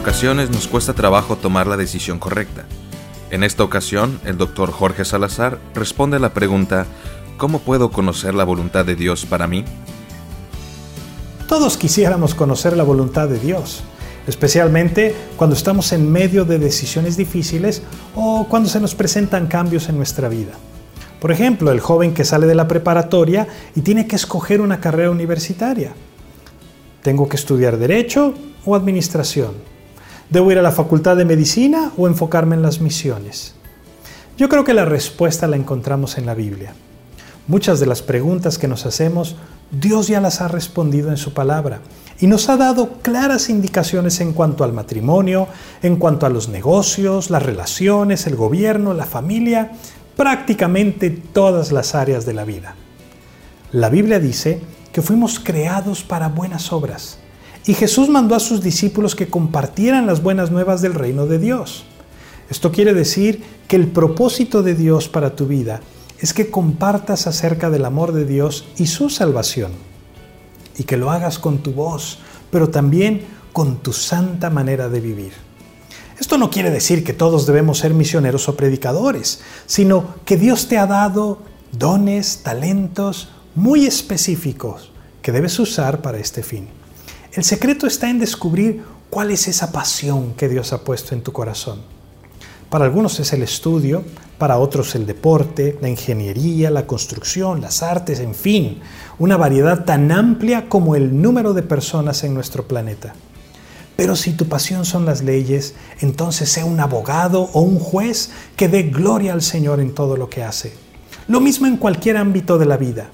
ocasiones nos cuesta trabajo tomar la decisión correcta. En esta ocasión, el doctor Jorge Salazar responde a la pregunta, ¿cómo puedo conocer la voluntad de Dios para mí? Todos quisiéramos conocer la voluntad de Dios, especialmente cuando estamos en medio de decisiones difíciles o cuando se nos presentan cambios en nuestra vida. Por ejemplo, el joven que sale de la preparatoria y tiene que escoger una carrera universitaria. ¿Tengo que estudiar derecho o administración? ¿Debo ir a la facultad de medicina o enfocarme en las misiones? Yo creo que la respuesta la encontramos en la Biblia. Muchas de las preguntas que nos hacemos, Dios ya las ha respondido en su palabra y nos ha dado claras indicaciones en cuanto al matrimonio, en cuanto a los negocios, las relaciones, el gobierno, la familia, prácticamente todas las áreas de la vida. La Biblia dice que fuimos creados para buenas obras y Jesús mandó a sus discípulos que compartieran las buenas nuevas del reino de Dios. Esto quiere decir que el propósito de Dios para tu vida es que compartas acerca del amor de Dios y su salvación y que lo hagas con tu voz, pero también con tu santa manera de vivir. Esto no quiere decir que todos debemos ser misioneros o predicadores, sino que Dios te ha dado dones, talentos muy específicos que debes usar para este fin. El secreto está en descubrir cuál es esa pasión que Dios ha puesto en tu corazón. Para algunos es el estudio, para otros el deporte, la ingeniería, la construcción, las artes, en fin, una variedad tan amplia como el número de personas en nuestro planeta. Pero si tu pasión son las leyes, entonces sé un abogado o un juez que dé gloria al Señor en todo lo que hace. Lo mismo en cualquier ámbito de la vida.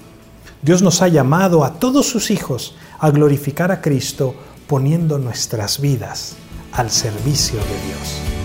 Dios nos ha llamado a todos sus hijos a glorificar a Cristo poniendo nuestras vidas al servicio de Dios.